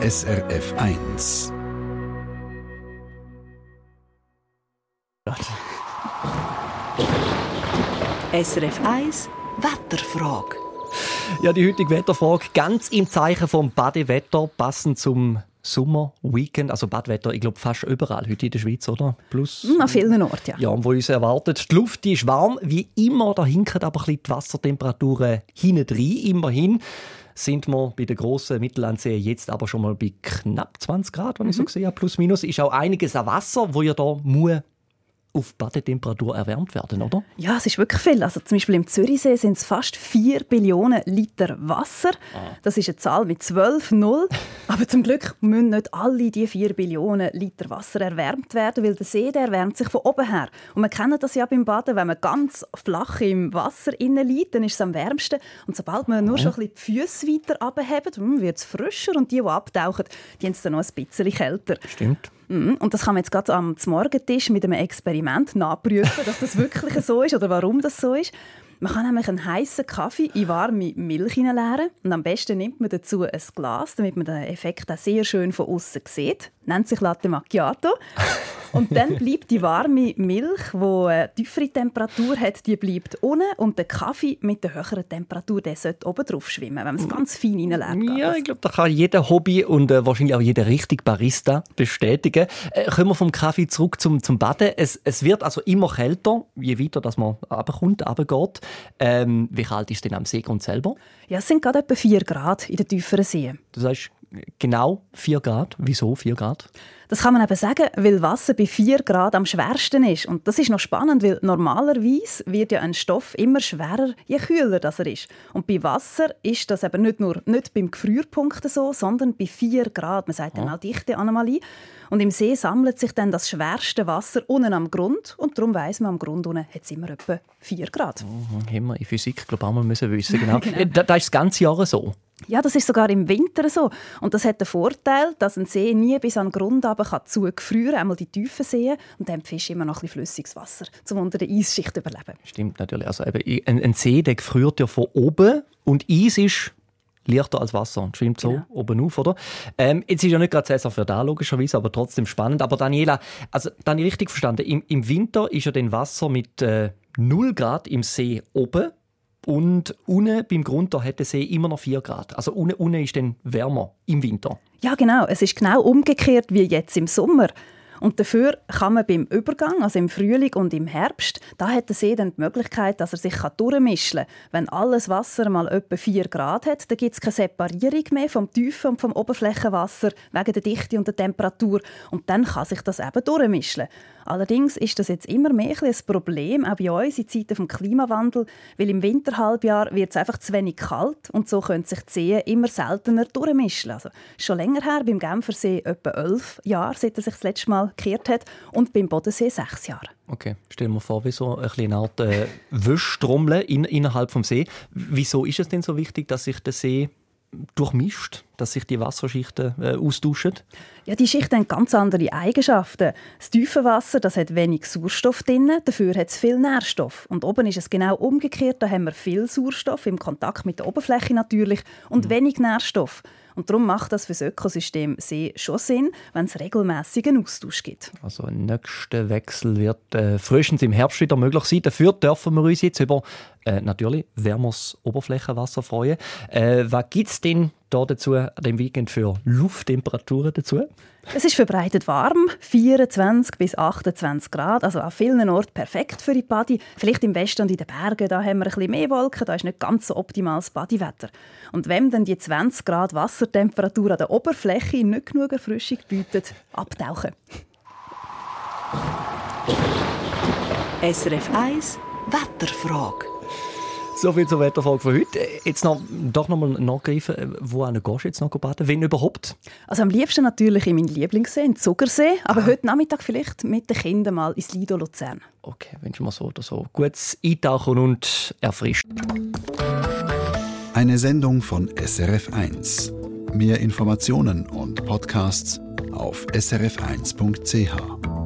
SRF 1. SRF 1 Wetterfrage. Ja, die heutige Wetterfrage ganz im Zeichen vom Badewetter, passend zum Sommerweekend, also Badwetter, ich glaube fast überall heute in der Schweiz, oder? Plus. Hm, an vielen Orten, ja. Ja, wo uns erwartet. Die Luft die ist warm, wie immer, da hinken aber ein bisschen die Wassertemperaturen hinten rein, immerhin sind wir bei der grossen Mittellandsee jetzt aber schon mal bei knapp 20 Grad, wenn mhm. ich so mhm. sehe, plus minus. Ist auch einiges an Wasser, wo ihr da muss auf Badetemperatur erwärmt werden, oder? Ja, es ist wirklich viel. Also zum Beispiel im Zürichsee sind es fast 4 Billionen Liter Wasser. Ah. Das ist eine Zahl mit 12 Null. Aber zum Glück müssen nicht alle diese 4 Billionen Liter Wasser erwärmt werden, weil der See der erwärmt sich von oben her. Und man kennt das ja beim Baden, wenn man ganz flach im Wasser liegt, dann ist es am wärmsten. Und sobald man nur schon ein bisschen die Füße weiter abhebt, hm, wird es frischer und die, die abtauchen, die haben es dann noch ein bisschen kälter. Stimmt. Mhm. Und das kann man jetzt gerade am Morgentisch mit einem Experiment nachprüfen, dass das wirklich so ist oder warum das so ist. Man kann nämlich einen heißen Kaffee in warme Milch hineinleeren und am besten nimmt man dazu ein Glas, damit man den Effekt auch sehr schön von außen sieht. Nennt sich Latte Macchiato. Und dann bleibt die warme Milch, die eine tiefere Temperatur hat, die bleibt unten und der Kaffee mit der höheren Temperatur, der sollte oben drauf schwimmen, wenn man es ganz fein reinlegt. Ja, ich glaube, da kann jeder Hobby und äh, wahrscheinlich auch jeder richtig Barista bestätigen. Äh, kommen wir vom Kaffee zurück zum, zum Baden. Es, es wird also immer kälter, je weiter dass man runterkommt, runtergeht. Ähm, wie kalt ist es denn am Seegrund selber? Ja, es sind gerade etwa 4 Grad in den tieferen Seen. Das heißt genau 4 Grad. Wieso 4 Grad? Das kann man eben sagen, weil Wasser bei 4 Grad am schwersten ist. Und das ist noch spannend, weil normalerweise wird ja ein Stoff immer schwerer, je kühler das er ist. Und bei Wasser ist das eben nicht nur nicht beim Gefrierpunkt so, sondern bei 4 Grad. Man sagt dann auch Dichteanomalie. Und im See sammelt sich dann das schwerste Wasser unten am Grund und darum weiss man, am Grund unten hat es immer etwa 4 Grad. Mhm, haben wir in Physik, glaube ich, auch mal müssen wissen. Genau. genau. Das ist das ganze Jahr so. Ja, das ist sogar im Winter so. Und das hat den Vorteil, dass ein See nie bis an den Grund kann zugefrieren kann, einmal die tiefen Seen, und dann Fisch immer noch ein bisschen flüssiges Wasser, um unter der Eisschicht zu überleben. Stimmt natürlich. Also eben, ein, ein See der gefriert ja von oben und Eis ist leichter als Wasser und schwimmt so genau. oben auf, oder? Ähm, jetzt ist ja nicht gerade Saison für da, logischerweise, aber trotzdem spannend. Aber Daniela, also dann richtig verstanden, im, im Winter ist ja dann Wasser mit äh, 0 Grad im See oben und unten beim Grund da hat der See immer noch 4 Grad. Also unten, unten ist dann wärmer im Winter. Ja, genau. Es ist genau umgekehrt wie jetzt im Sommer. Und dafür kann man beim Übergang, also im Frühling und im Herbst, da hat der See dann die Möglichkeit, dass er sich durchmischen kann. Wenn alles Wasser mal etwa 4 Grad hat, dann gibt es keine Separierung mehr vom Tiefen und vom Oberflächenwasser wegen der Dichte und der Temperatur. Und dann kann sich das eben durchmischen. Allerdings ist das jetzt immer mehr ein Problem, auch bei uns in Zeiten des Klimawandels, weil im Winterhalbjahr wird es einfach zu wenig kalt und so können sich die Seen immer seltener durchmischen. Also schon länger her, beim Genfersee etwa elf Jahre, seit er sich das letzte Mal gekehrt hat und beim Bodensee sechs Jahre. Okay, stellen wir vor, wie so eine Art äh, Wäschtrommel in, innerhalb des See. Wieso ist es denn so wichtig, dass sich der See durchmischt, dass sich die Wasserschichten äh, austauschen? Ja, die Schichten haben ganz andere Eigenschaften. Das tiefe Wasser das hat wenig Sauerstoff drin, dafür hat es viel Nährstoff. Und oben ist es genau umgekehrt, da haben wir viel Sauerstoff im Kontakt mit der Oberfläche natürlich und mhm. wenig Nährstoff. Und darum macht das für das Ökosystem See schon Sinn, wenn es regelmäßigen Austausch gibt. Also ein nächster Wechsel wird äh, frühestens im Herbst wieder möglich sein. Dafür dürfen wir uns jetzt über äh, natürlich wärmeres Oberflächenwasser freuen. Äh, was gibt es denn da dazu an dem Weekend für Lufttemperaturen dazu? Es ist verbreitet warm, 24 bis 28 Grad, also an vielen Orten perfekt für die Body. Vielleicht im Westen und in den Bergen, da haben wir ein bisschen mehr Wolken, da ist nicht ganz so optimales Bodywetter. Und wenn dann die 20 Grad Wassertemperatur an der Oberfläche nicht genug Erfrischung bietet, abtauchen. SRF 1 Wetterfrage so viel zur Wetterfolge von heute. Jetzt noch, doch noch mal nachgreifen, wo gehst du jetzt noch baden? Wenn überhaupt? Also am liebsten natürlich in meinen Lieblingssee, in Zuckersee. Aber ah. heute Nachmittag vielleicht mit den Kindern mal ins Lido Luzern. Okay, wünschen wir so oder so. Gutes Eintauchen und erfrischen. Eine Sendung von SRF1. Mehr Informationen und Podcasts auf srf1.ch.